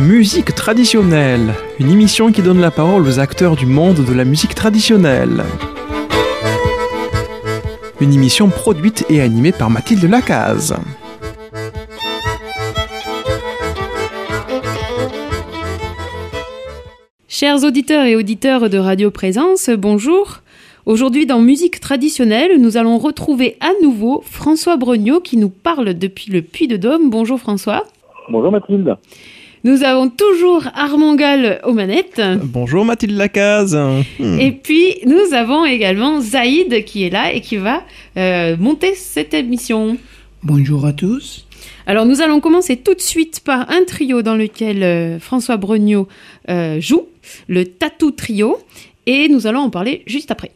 Musique traditionnelle, une émission qui donne la parole aux acteurs du monde de la musique traditionnelle. Une émission produite et animée par Mathilde Lacaze. Chers auditeurs et auditeurs de Radio Présence, bonjour. Aujourd'hui, dans Musique traditionnelle, nous allons retrouver à nouveau François Brognaud qui nous parle depuis le Puy de Dôme. Bonjour François. Bonjour Mathilde. Nous avons toujours Armand Gall aux manettes. Bonjour Mathilde Lacaze. Hmm. Et puis, nous avons également Zaïd qui est là et qui va euh, monter cette émission. Bonjour à tous. Alors nous allons commencer tout de suite par un trio dans lequel euh, François Brognaud euh, joue, le Tatou Trio, et nous allons en parler juste après.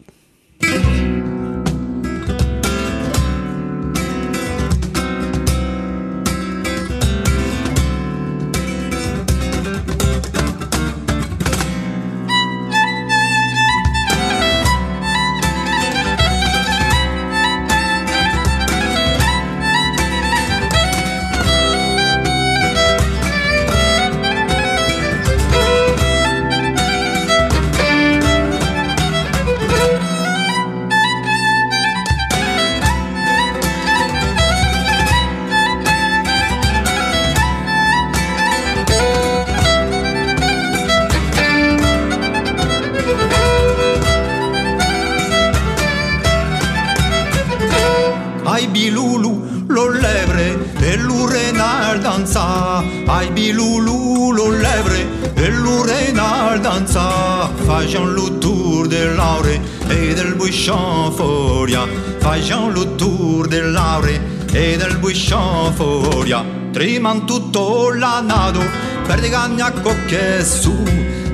danza facciamo il tour dell'aure e del buisson foria. Facciamo il tour dell'aure e del buisson foria. Triman tutto l'annato per di cagna cocche su.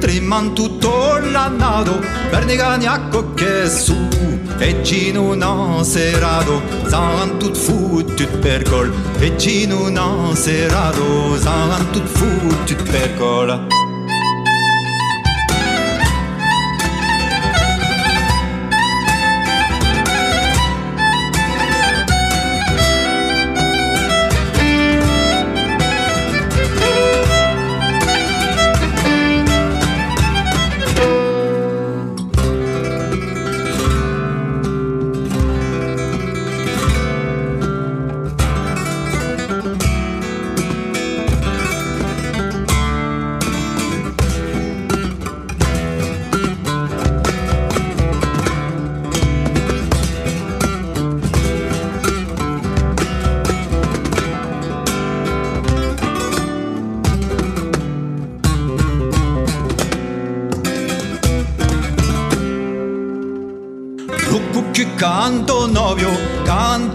Triman tutto l'annato per di cagna cocche su. E Gino non serato saran tut fottut per col. E Gino non serato saran tut fottut per col.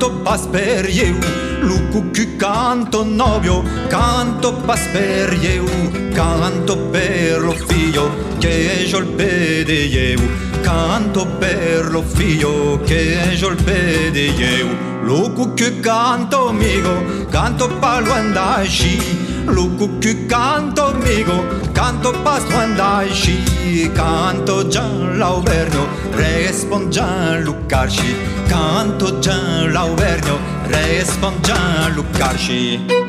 canto pas per eu Lucu canto novio, canto pas per eu Canto per lo figlio che io il pede eu Canto per lo figlio che io il pede eu Lucu canto amigo, canto palo andasci Lucu canto amigo, canto pasto andasci Canto Gian Lauvernio, respond Gian Lucarci Canto Gian Lauvernio, respond Gian Lucarci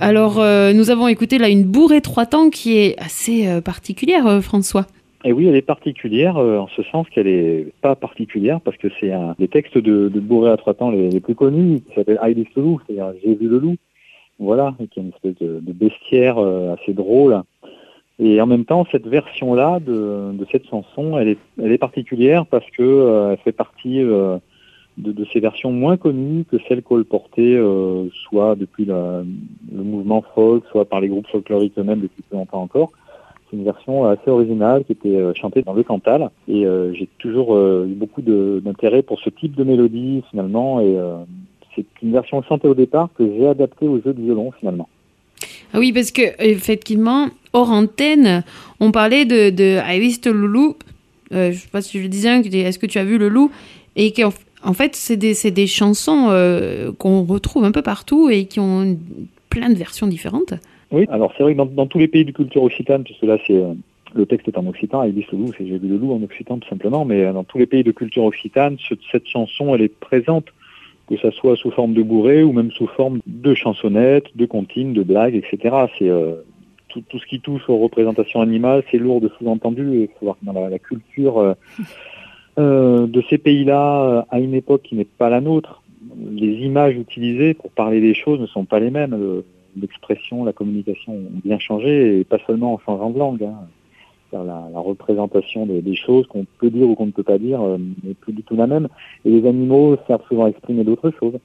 Alors, euh, nous avons écouté là une bourrée trois temps qui est assez euh, particulière, euh, François. Et oui, elle est particulière euh, en ce sens qu'elle est pas particulière parce que c'est un des textes de, de Bourré à trois temps les, plus connus qui s'appelle I le loup, c'est-à-dire J'ai le loup. Voilà, et qui est une espèce de, de bestiaire euh, assez drôle. Et en même temps, cette version-là de, de cette chanson, elle est, elle est particulière parce que euh, elle fait partie euh, de, ces versions moins connues que celles colportées euh, soit depuis le mouvement folk, soit par les groupes folkloriques eux-mêmes depuis plus longtemps encore. C'est une version assez originale qui était euh, chantée dans le Cantal. Et euh, j'ai toujours euh, eu beaucoup d'intérêt pour ce type de mélodie finalement. Et c'est une version chantée au départ que j'ai adaptée au jeu de violon finalement. Ah oui, parce que effectivement, hors antenne, on parlait de, de I Loulou. je sais pas si je le disais, est-ce que tu as vu le loup? En fait, c'est des, des, chansons qu'on retrouve un peu partout et qui ont plein de versions différentes. Oui, alors c'est vrai que dans, tous les pays de culture occitane, puisque là c'est euh, le texte est en occitan, Ibis le loup, c'est j'ai vu le loup en occitan tout simplement, mais euh, dans tous les pays de culture occitane, cette chanson elle est présente, que ça soit sous forme de bourrée ou même sous forme de chansonnettes, de comptines, de blagues, etc. C'est euh, tout, tout, ce qui touche aux représentations animales, c'est lourd de sous-entendu. Il faut voir que dans la, culture euh, de ces pays-là, à une époque qui n'est pas la nôtre, les images utilisées pour parler des choses ne sont pas les mêmes l'expression, la communication ont bien changé, et pas seulement en changeant de langue. Hein. La, représentation des, choses qu'on peut dire ou qu'on ne peut pas dire euh, n'est plus du tout la même. Et les animaux servent souvent à exprimer d'autres choses.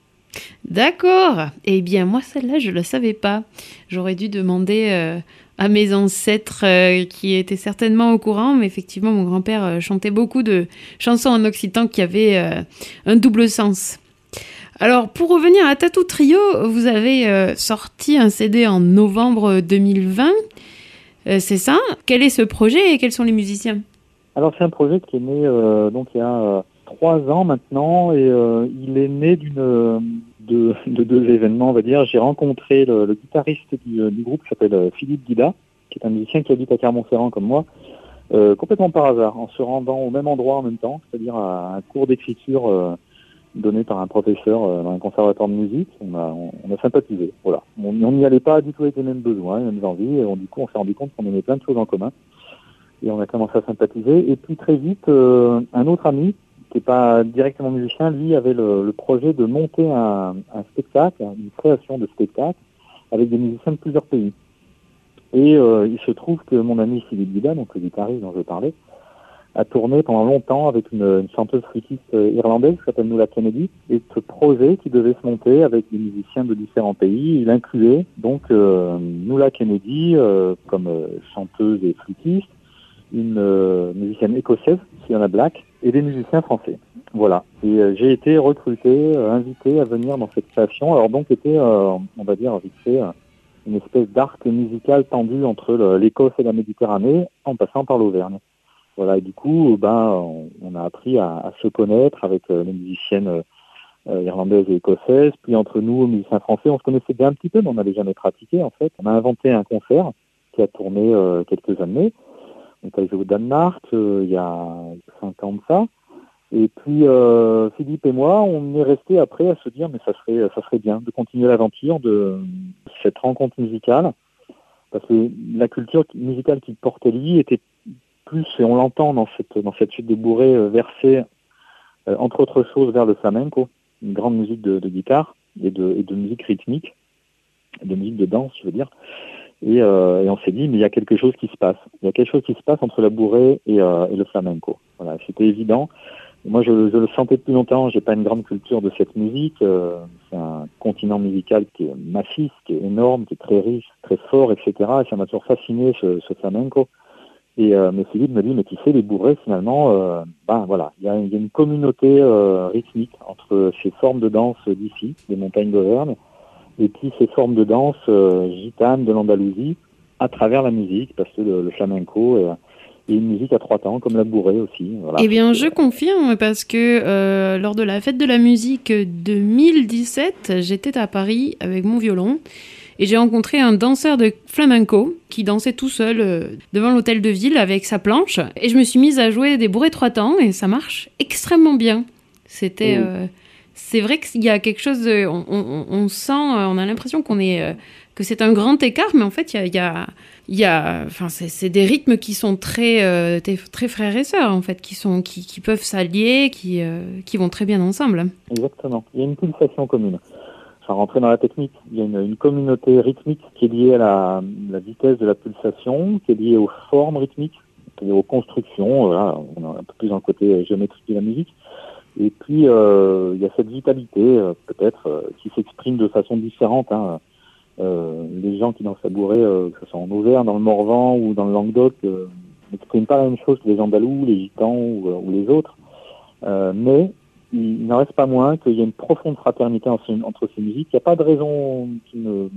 D'accord. Eh bien, moi, celle-là, je ne le savais pas. J'aurais dû demander euh, à mes ancêtres euh, qui étaient certainement au courant, mais effectivement, mon grand-père chantait beaucoup de chansons en occitan qui avaient un double sens. Alors, pour revenir à Tattoo Trio, vous avez euh, sorti un CD en novembre 2020. Euh, c'est ça? Quel est ce projet et quels sont les musiciens? Alors, c'est un projet qui est né euh, donc il y a trois ans maintenant et il est né d'une de, deux événements, on va dire. J'ai rencontré le, guitariste du, groupe qui s'appelle Philippe Guida, qui est un musicien qui habite à Clermont-Ferrand comme moi. complètement par hasard, en se rendant au même endroit en même temps, c'est-à-dire à un cours d'écriture donné par un professeur euh, dans un conservatoire de musique. On a, sympathisé. Voilà. On n'y allait pas du tout avec les mêmes besoins, les mêmes envies. Et on, du coup, on s'est rendu compte qu'on aimait plein de choses en commun. Et on a commencé à sympathiser. Et puis très vite, euh, un autre ami, pas directement musicien, lui avait le, projet de monter un, spectacle, une création de spectacle, avec des musiciens de plusieurs pays. Et euh, il se trouve que mon ami Philippe Guida, donc le guitariste dont je parlais, a tourné pendant longtemps avec une, chanteuse flûtiste irlandaise qui s'appelle Nuala Kennedy. Et ce projet qui devait se monter avec des musiciens de différents pays, il incluait donc euh, Nuala Kennedy euh, comme euh, chanteuse et flûtiste, une musicienne écossaise, Fiona Black, et des musiciens français. Voilà. Et j'ai été recruté, invité à venir dans cette création. Alors donc était, on va dire, vite fait, une espèce d'arc musical tendu entre l'Écosse et la Méditerranée, en passant par l'Auvergne. Voilà, et du coup, ben, on, a appris à, se connaître avec euh, les musiciennes euh, irlandaises et écossaises, puis entre nous, musiciens français, on se connaissait bien un petit peu, mais on n'avait jamais pratiqué en fait. On a inventé un concert qui a tourné euh, quelques années. On est allé au Danemark il y a cinq ans de ça. Et puis Philippe et moi, on est resté après à se dire mais ça serait ça serait bien de continuer l'aventure de cette rencontre musicale parce que la culture musicale qui portait lui était plus, et on l'entend dans cette, dans cette suite de bourrées euh, versée, euh, entre autres choses, vers le flamenco, une grande musique de, guitare et de, et de, musique rythmique, de musique de danse, je veux dire. Et, euh, et on s'est dit, mais il y a quelque chose qui se passe. Il y a quelque chose qui se passe entre la bourrée et, et le flamenco. Voilà, c'était évident. Moi, je, le sentais depuis longtemps. J'ai pas une grande culture de cette musique. c'est un continent musical qui est massif, qui est énorme, qui est très riche, très fort, etc. Et ça m'a toujours fasciné ce, flamenco. Et euh, mais Philippe me dit, mais tu sais, les bourrées, finalement, euh, ben voilà, il y a, y a, une communauté euh, rythmique entre ces formes de danse d'ici, des montagnes d'Auvergne, et puis ces formes de danse euh, gitanes de l'Andalousie, à travers la musique, parce que le, flamenco est, une musique à trois temps, comme la bourrée aussi. Voilà. Eh bien, je confirme, parce que lors de la fête de la musique 2017, j'étais à Paris avec mon violon. Et j'ai rencontré un danseur de flamenco qui dansait tout seul euh, devant l'hôtel de ville avec sa planche. Et je me suis mise à jouer des bourrées trois temps et ça marche extrêmement bien. C'était. Euh, c'est vrai qu'il y a quelque chose. On, sent, euh, on a l'impression qu'on est. que c'est un grand écart, mais en fait, il y a. Il y a, enfin, c'est des rythmes qui sont très, très frères et sœurs en fait, qui sont, qui, peuvent s'allier, qui, qui vont très bien ensemble. Exactement. Il y a une pulsation commune sans rentrer dans la technique, il y a une, communauté rythmique qui est liée à la, vitesse de la pulsation, qui est liée aux formes rythmiques, qui est aux constructions, voilà, on est un peu plus dans le côté géométrique de la musique. Et puis, euh, il y a cette vitalité, euh, peut-être, euh, qui s'exprime de façon différente. Hein. les gens qui dansent labouré, euh, que ce soit en Auvergne, dans le Morvan ou dans le Languedoc, n'expriment pas la même chose que les Andalous, les Gitans ou, les autres. Mais il, n'en reste pas moins qu'il y a une profonde fraternité entre, ces musiques. Il n'y a pas de raison qui ne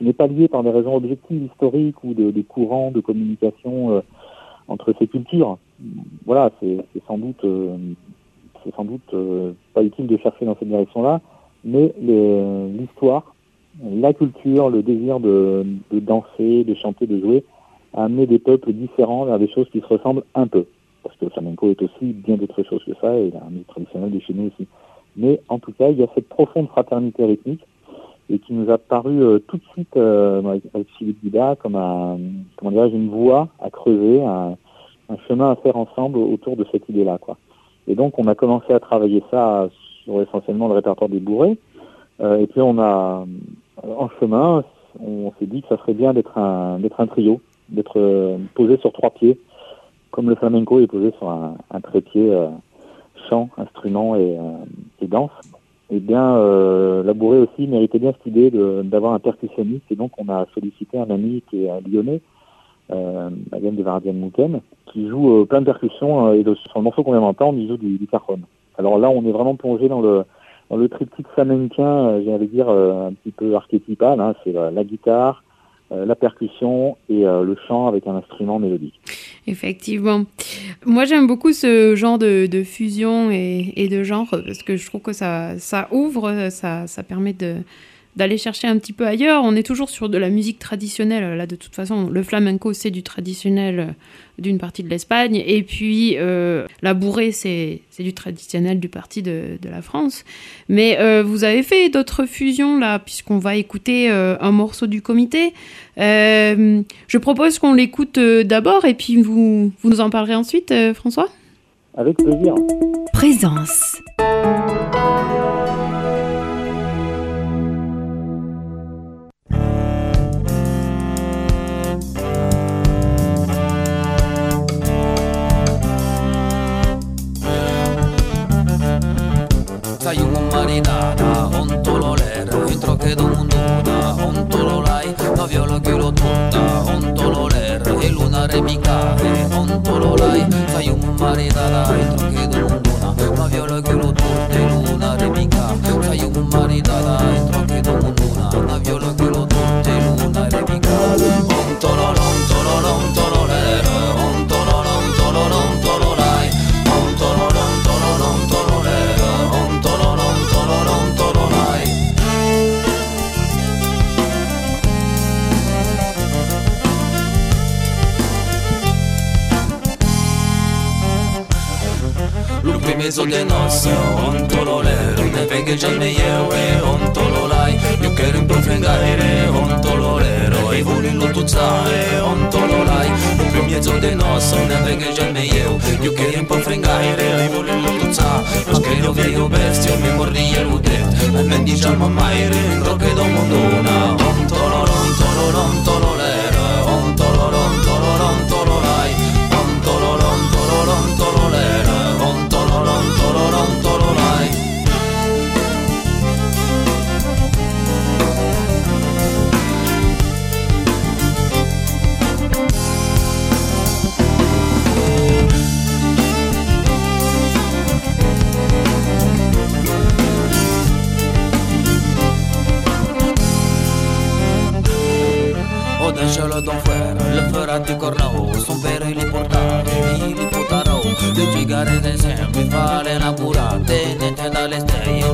n'est pas liée par des raisons objectives, historiques ou de, de courants de communication entre ces cultures. Voilà, c'est sans doute, c'est sans doute euh, pas utile de chercher dans cette direction-là, mais l'histoire, la culture, le désir de, danser, de chanter, de jouer, a amené des peuples différents vers des choses qui se ressemblent un peu. Parce que le flamenco est aussi bien d'autres choses que ça, et la musique traditionnelle de chez nous aussi. Mais en tout cas, il y a cette profonde fraternité rythmique et qui nous a paru euh, tout de suite euh, avec, avec Philippe comme un, comment dirais-je, une voie à creuser, un, un chemin à faire ensemble autour de cette idée-là, quoi. Et donc, on a commencé à travailler ça sur essentiellement le répertoire des bourrées. Euh, et puis, on a, en chemin, on s'est dit que ça serait bien d'être un, d'être un trio, d'être euh, posé sur trois pieds, comme le flamenco est posé sur un, trépied euh, chant, instrument et, euh, et danse. Eh bien, euh, la bourrée aussi méritait bien cette idée d'avoir un percussionniste, et donc on a sollicité un ami qui est lyonnais, euh, de Mouken, qui joue euh, plein de percussions, euh, et de- sur le morceau qu'on vient d'entendre, il joue du, du cajon. Alors là, on est vraiment plongé dans le, dans le triptyque flamenquin, euh, j'allais dire, un petit peu archétypal, hein, c'est la, guitare, la percussion et le chant avec un instrument mélodique. Effectivement. Moi, j'aime beaucoup ce genre de, fusion et, de genre parce que je trouve que ça, ouvre, ça permet de d'aller chercher un petit peu ailleurs. On est toujours sur de la musique traditionnelle. Là, de toute façon, le flamenco, c'est du traditionnel euh, d'une partie de l'Espagne. Et puis, euh, la bourrée, c'est c'est du traditionnel du parti de, de la France. Mais euh, vous avez fait d'autres fusions, là, puisqu'on va écouter euh, un morceau du comité. Euh, je propose qu'on l'écoute euh, d'abord et puis vous, vous nous en parlerez ensuite, euh, François? Avec plaisir. Présence. maritana Onto lo lero, intro che do munduna Onto lo lai, no viola che lo tutta Onto lo lero, e luna remicare Onto lo lai, fai un maritana Intro che do munduna, no viola che lo tutta E luna remicare, fai un maritana Intro de nossa Ontololero Ne vege jalme yewe Ontololai Yo quero improfrengaire Ontololero E vuni lutuzare Ontololai Lo più mezzo de nossa Ne vege jalme yewe Yo quero improfrengaire E vuni lutuzare Lo credo veio bestio Mi mordi e ludet E mendi jalma maire Roque do mondona. Ontololon Tololon Tololero yo lo don fuera Lăfărat de cornău, sunt perele portare Ili puta rău, de cigare sempre fare la curate, ne te da le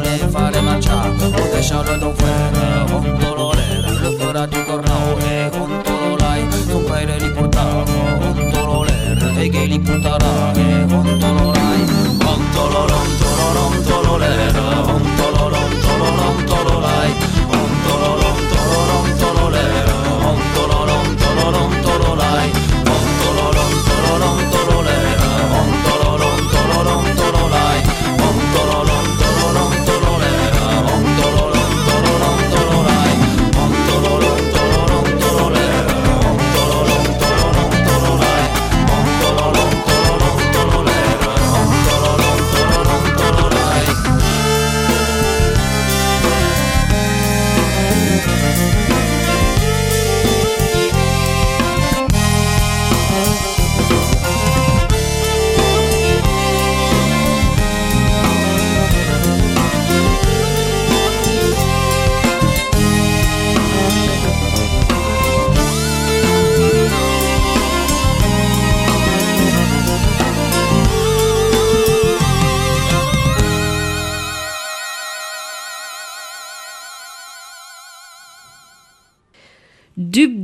le fare marcia O deșa lo don fuera, un dolorere Lăfărat de cornău, e un dololai Sunt perele portare, un dolorere E ghe li puta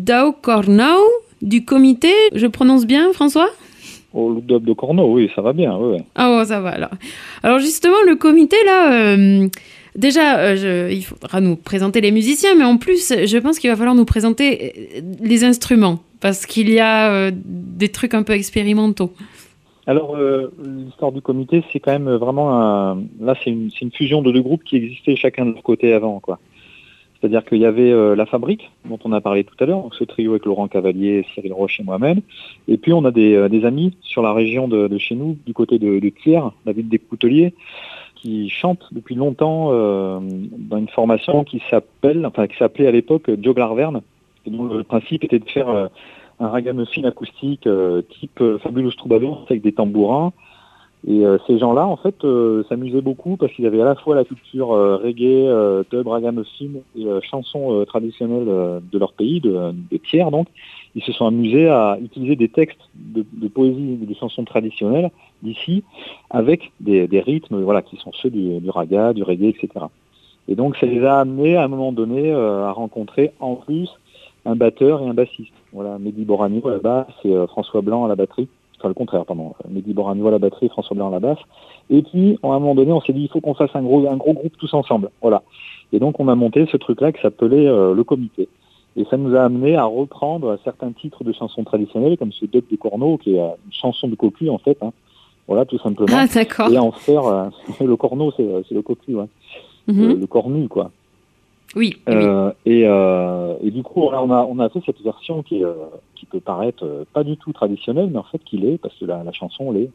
Dubdao Cornau du comité. Je prononce bien, François? Oh, le dub de Corneau, oui, ça va bien, oui. Ah, oh, ça va alors. Alors justement, le comité là, euh, déjà, euh, je- il faudra nous présenter les musiciens, mais en plus, je pense qu'il va falloir nous présenter euh, les instruments, parce qu'il y a euh, des trucs un peu expérimentaux. Alors, l'histoire du comité, c'est quand même vraiment un... Là, c'est une, c'est une fusion de deux groupes qui existaient chacun de leur côté avant, quoi. C'est-à-dire qu'il y avait euh, La Fabrique, dont on a parlé tout à l'heure, ce trio avec Laurent Cavalier, Cyril Roche et moi-même. Et puis, on a des, euh, amis sur la région de, chez nous, du côté de, Thiers, la ville des Couteliers, qui chantent depuis longtemps euh, dans une formation qui s'appelle, enfin, qui s'appelait à l'époque Joe Glarverne, et dont le principe était de faire un ragamuffin acoustique type Fabulous Troubadour avec des tambourins. Et euh, ces gens-là, en fait, euh, s'amusaient beaucoup parce qu'ils avaient à la fois la culture euh, reggae, dub, ragamuffin et chansons traditionnelles de leur pays, de, de tiers donc. Ils se sont amusés à utiliser des textes de, de poésie, de chansons traditionnelles d'ici, avec des, des rythmes, voilà, qui sont ceux du, du raga, du reggae, etc. Et donc, ça les a amenés à un moment donné euh, à rencontrer en plus un batteur et un bassiste. Voilà, Mehdi Boragno à la basse et François Blanc à la batterie. Enfin, le contraire, pardon. Mehdi Boragno à la batterie, François Blanc à la basse. Et puis, à un moment donné, on s'est dit, il faut qu'on fasse un gros, un gros groupe tous ensemble. Voilà. Et donc, on a monté ce truc-là qui s'appelait euh, le comité. Et ça nous a amené à reprendre certains titres de chansons traditionnelles, comme ce Duc de Corneau, qui est euh, une chanson de cocu, en fait. hein. Voilà, tout simplement. Ah, d'accord. et en faire, euh, le corneau, c'est c'est le cocu, ouais. Mhm. le, le cornu, quoi. Oui, oui. Euh, et, euh, et du coup, on a, on a fait cette version qui, euh, qui peut paraître pas du tout traditionnelle, mais en fait qui l'est, parce que la, la chanson l'est.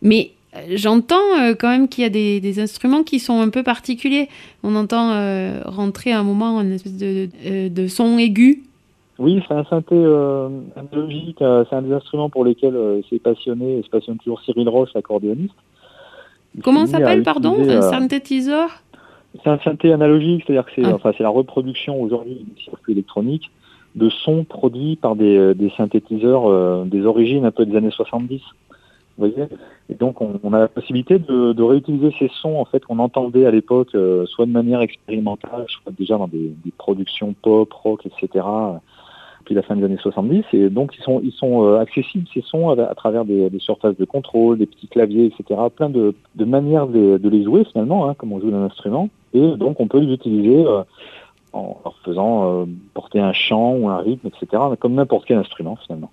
Mais j'entends quand même qu'il y a des, des instruments qui sont un peu particuliers. On entend rentrer à un moment une espèce de, de, de son aigu. Oui, c'est un synthé analogique, c'est un des instruments pour lesquels s'est passionné, et se passionne toujours Cyril Roche, l'accordéoniste. Comment s'appelle, pardon Un synthétiseur? C'est un synthé analogique, c'est-à-dire que c'est Ah. enfin, c'est la reproduction aujourd'hui du circuit électronique de sons produits par des, euh, des synthétiseurs euh, des origines un peu des années 70. Vous voyez? Et donc on, on a la possibilité de, de réutiliser ces sons en fait qu'on entendait à l'époque, euh, soit de manière expérimentale, soit déjà dans des, des productions pop, rock, etc. Depuis la fin des années 70, et donc ils sont euh, accessibles ces sons à, travers des, surfaces de contrôle, des petits claviers, etc. Plein de, manières de, de les jouer finalement, hein, comme on joue d'un instrument. Et donc on peut les utiliser euh, en leur faisant euh, porter un chant ou un rythme, etc. Comme n'importe quel instrument finalement.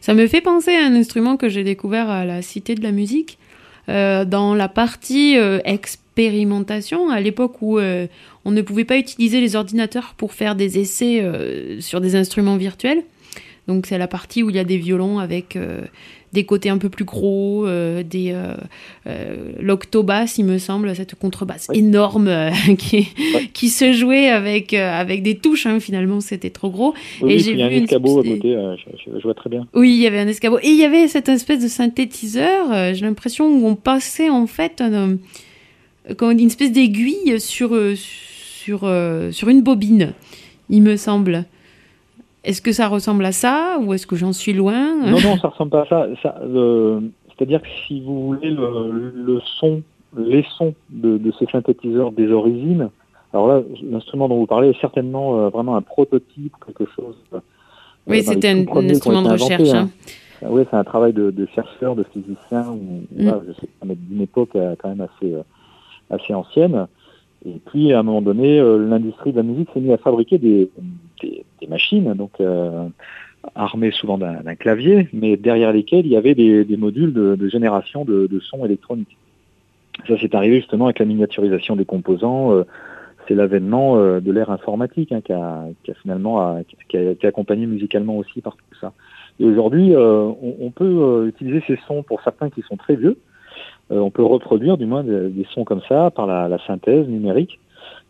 Ça me fait penser à un instrument que j'ai découvert à la Cité de la Musique, euh, dans la partie euh, expérimentation, à l'époque où euh, on ne pouvait pas utiliser les ordinateurs pour faire des essais sur des instruments virtuels. Donc c'est la partie où il y a des violons avec des côtés un peu plus gros, euh, des euh, euh, l'octobasse, il me semble, cette contrebasse Oui. énorme qui, qui se jouait avec, avec des touches. hein, finalement, c'était trop gros. Oui, Et j'ai il y a un vu une escabeau à côté, je, je- vois très bien. Oui, il y avait un escabeau. Et il y avait cette espèce de synthétiseur, j'ai l'impression, où on passait en fait un, une espèce d'aiguille sur, sur, sur une bobine, il me semble. Est-ce que ça ressemble à ça ou est-ce que j'en suis loin Non, non, ça ressemble pas à ça. ça euh, C'est-à-dire que si vous voulez le, le son, les sons de, de ces synthétiseurs des origines, alors là, l'instrument dont vous parlez est certainement euh, vraiment un prototype, quelque chose. euh, Oui, les c'était un, instrument de recherche. hein. hein. Oui, c'est un travail de, de chercheurs, de physiciens, ou, Mm. voilà, je sais pas, mais d'une époque euh, quand même assez, euh, assez ancienne. Et puis, à un moment donné, euh, l'industrie de la musique s'est mise à fabriquer des, machines, donc euh, armées souvent d'un clavier, mais derrière lesquelles il y avait des, modules de, génération de, sons électroniques. Ça, c'est arrivé justement avec la miniaturisation des composants. euh, c'est l'avènement de l'ère informatique hein, qui, a, finalement qui a, accompagné musicalement aussi par tout ça. Et aujourd'hui, on, peut utiliser ces sons pour certains qui sont très vieux. Euh, on peut reproduire du moins des, sons comme ça par la, synthèse numérique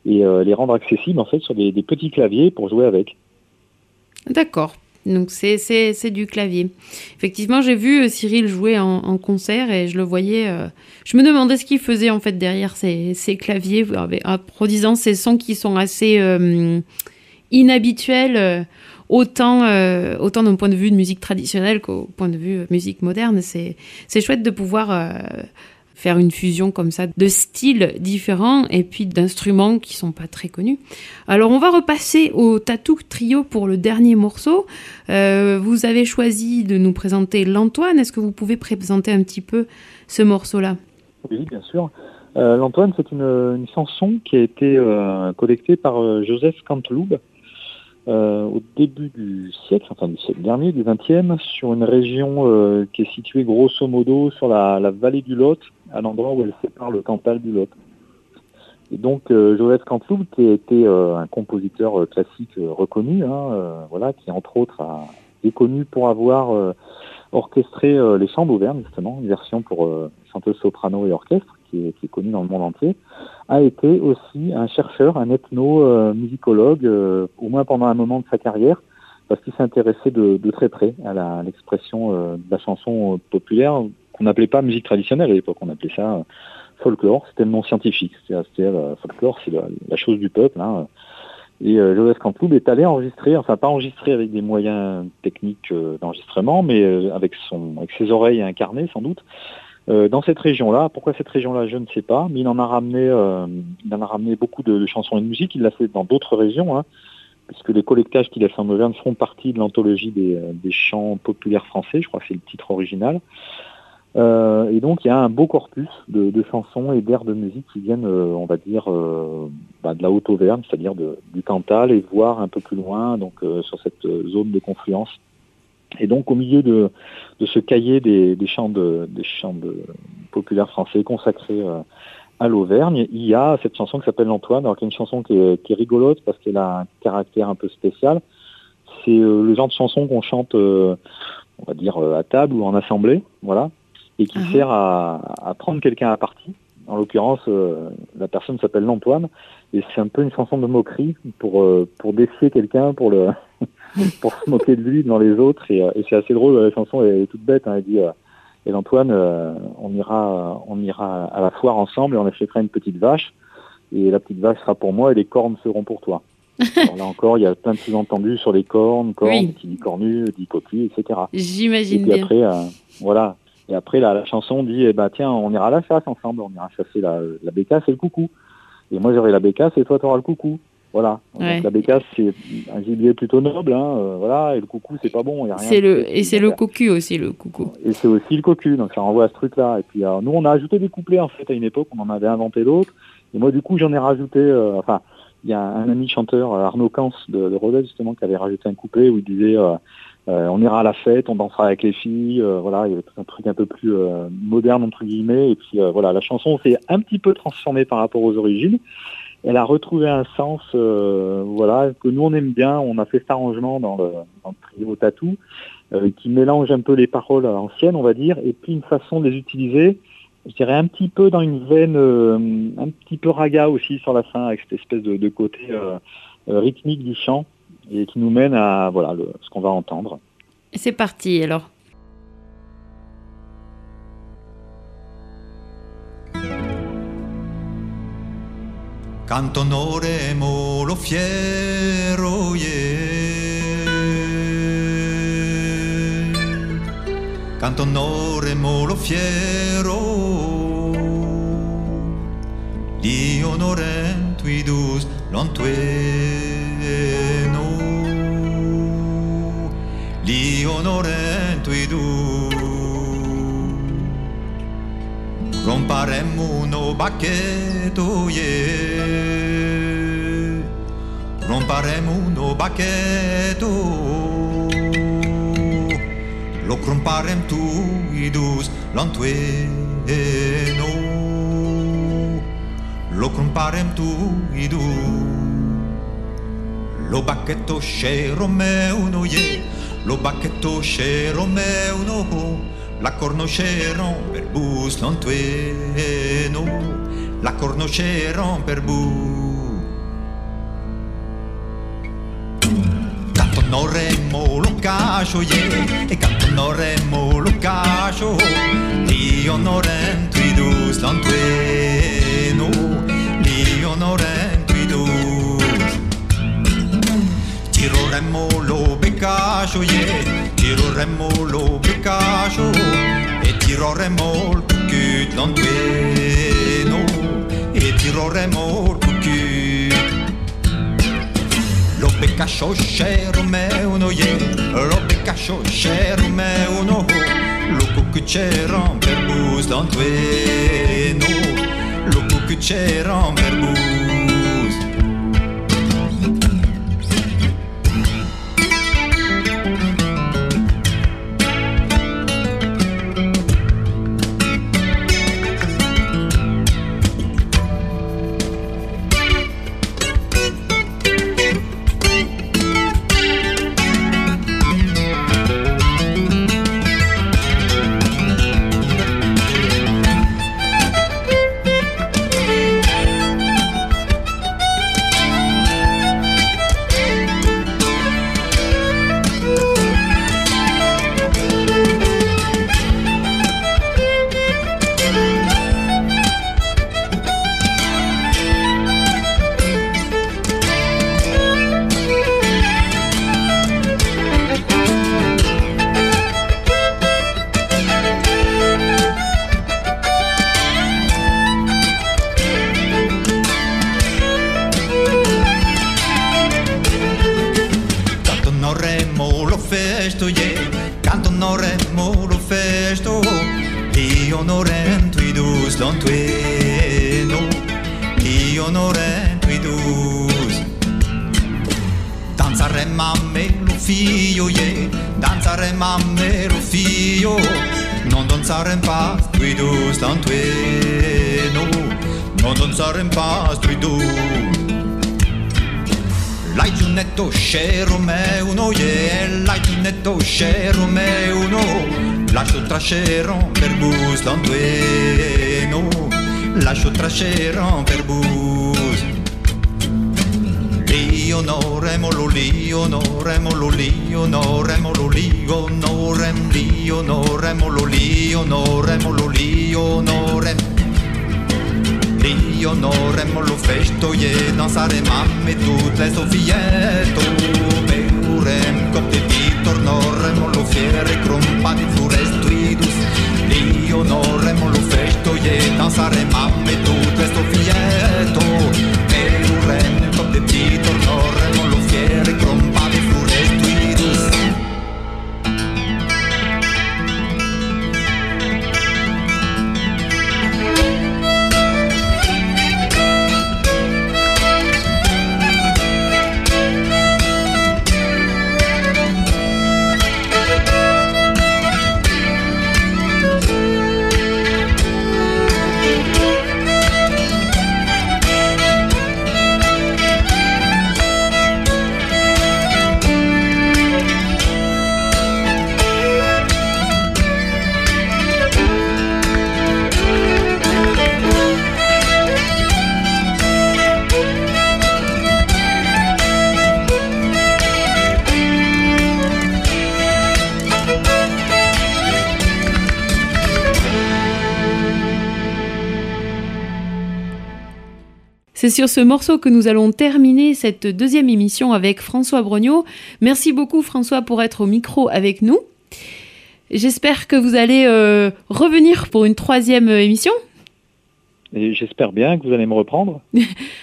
et euh, les rendre accessibles en fait sur des, petits claviers pour jouer avec. D'accord. Donc c'est, du clavier. Effectivement, j'ai vu euh, Cyril jouer en, concert et je le voyais. je me demandais ce qu'il faisait en fait derrière ces, ces claviers, en produisant ces sons qui sont assez inhabituels, autant, euh, autant d'un point de vue de musique traditionnelle qu'au point de vue euh, musique moderne. C'est, c'est chouette de pouvoir euh, faire une fusion comme ça de styles différents et puis d'instruments qui sont pas très connus. Alors on va repasser au Tatou Trio pour le dernier morceau. Vous avez choisi de nous présenter l'Antoine. Est-ce que vous pouvez présenter un petit peu ce morceau-là? Oui, bien sûr. L'Antoine, c'est une, une, chanson qui a été collectée par Joseph Canteloube euh, au début du siècle, enfin du siècle dernier, du XXe, sur une région euh, qui est située grosso modo sur la, la, vallée du Lot, à l'endroit où elle sépare le Cantal du Lot. Et donc euh, Joseph Canteloube, qui a été un compositeur classique reconnu, hein, voilà, qui entre autres a, est connu pour avoir orchestré les chants d'Auvergne, justement, une version pour chanteuse soprano et orchestre qui est, qui est, connu dans le monde entier, a été aussi un chercheur, un ethno-musicologue, euh, au moins pendant un moment de sa carrière, parce qu'il s'intéressait de, très près à l'expression euh, de la chanson populaire, qu'on n'appelait pas musique traditionnelle à l'époque, on appelait ça folklore, c'était le nom scientifique, c'est-à-dire folklore, c'est la, la, chose du peuple. Hein. Et euh, Joseph Canteloube est allé enregistrer, enfin pas enregistrer avec des moyens techniques euh, d'enregistrement, mais euh, avec, son, avec ses oreilles incarnées sans doute, dans cette région-là. Pourquoi cette région-là, je ne sais pas, mais il en a ramené, il en a ramené beaucoup de, chansons et de musique. Il l'a fait dans d'autres régions, hein, puisque les collectages qu'il a fait en Auvergne font partie de l'anthologie des, des, chants populaires français. Je crois que c'est le titre original. Euh, et donc il y a un beau corpus de, chansons et d'airs de musique qui viennent, on va dire, bah, de la Haute-Auvergne, c'est-à-dire du Cantal, et voire un peu plus loin, donc sur cette zone de confluence et donc au milieu de, ce cahier des, des chants de des chants populaires français consacrés euh, à l'Auvergne, il y a cette chanson qui s'appelle Antoine, alors qui est une chanson qui est, rigolote parce qu'elle a un caractère un peu spécial. C'est euh, le genre de chanson qu'on chante, euh, on va dire à table ou en assemblée, voilà, et qui -huh. sert à, à prendre quelqu'un à partie. En l'occurrence, la personne s'appelle Antoine, et c'est un peu une chanson de moquerie pour pour défier quelqu'un, pour le pour se moquer de lui devant les autres. Et, et c'est assez drôle, la chanson est, toute bête. Hein, elle dit euh, Et l'Antoine, euh, on, ira, on ira à la foire ensemble et on achètera une petite vache. Et la petite vache sera pour moi et les cornes seront pour toi. Alors là encore, il y a plein de sous-entendus sur les cornes, cornes, oui. qui dit cornu, dit etc. J'imagine bien. Après, euh, voilà. Et après, la, la chanson dit, eh ben, tiens, on ira à la chasse ensemble, on ira chasser la, la bécasse et le coucou. Et moi, j'aurai la bécasse et toi, tu auras le coucou. Voilà. Ouais. Donc la bécasse, c'est un gibier plutôt noble, hein, euh, voilà, et le coucou, c'est pas bon. Y a rien le, et c'est le cocu aussi, le coucou. Et c'est aussi le cocu, donc ça renvoie à ce truc-là. Et puis euh, nous, on a ajouté des couplets, en fait, à une époque, on en avait inventé d'autres. Et moi, du coup, j'en ai rajouté, euh, enfin, il y a un ami chanteur, Arnaud Cans de, de Rodez, justement, qui avait rajouté un couplet où il disait euh, on ira à la fête, on dansera avec les filles, voilà, il y avait un truc un peu plus moderne, entre guillemets. Et puis voilà, la chanson s'est un petit peu transformée par rapport aux origines elle a retrouvé un sens, euh, voilà, que nous on aime bien. On a fait cet arrangement dans le, dans trio Tatou, euh, qui mélange un peu les paroles anciennes, on va dire, et puis une façon de les utiliser, je dirais un petit peu dans une veine, euh, un petit peu raga aussi sur la fin, avec cette espèce de, côté euh, rythmique du chant, et qui nous mène à voilà le, ce qu'on va entendre. C'est parti alors. cantonoremo lo fiero yeah. cantonoremo lo fiero li onorem tuidus lontueno li onorem tuidus romparemmo uno bacchetto yeah. romparemmo uno bacchetto lo cromparem tu idus l'antueno lo cromparem tu idus lo bacchetto scero meu no yeah lo bacchetto c'ero me uno, la corno c'ero per bus non tueno, la corno c'ero per bus. Canto no remo lo cascio ye, e canto no remo lo cascio, io non rento i non tueno. Beccascio yeah, tiroremmo lo beccascio e tiroremmo il cucut l'antueno e tiroremo il cucut lo peccascio scero meu no ye lo peccascio scero meu no lo cucucceron per bus lo bus Danzare mamme lo figlio, yeah. Danzare mamme lo figlio. Non danzare in paz, i dus don tueno. Non danzare in paz, i dus. L'hai giunetto scero me uno yeah, l'hai giunetto scero me uno Lascio trascero per bus l'antueno Lascio trascero per bus Lio no remo lo lio no remo lo lio no remo lo lio no rem lio no remo lo lio no remo lo lio no rem Io festo je dansare mamme tutte le soffietto Beurem copte titor no remo lo fiere crompati fluresto idus Io no remo lo festo je dansare mamme tutte le C'est sur ce morceau que nous allons terminer cette deuxième émission avec François Brognot. Merci beaucoup François pour être au micro avec nous. J'espère que vous allez euh, revenir pour une troisième émission. Et j'espère bien que vous allez me reprendre.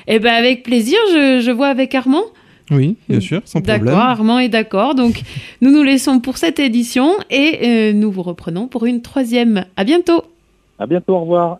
Eh ben avec plaisir, je, je vois avec Armand. Oui, bien sûr, sans problème. D'accord, Armand est d'accord. Donc nous nous laissons pour cette édition et euh, nous vous reprenons pour une troisième. À bientôt. À bientôt, au revoir.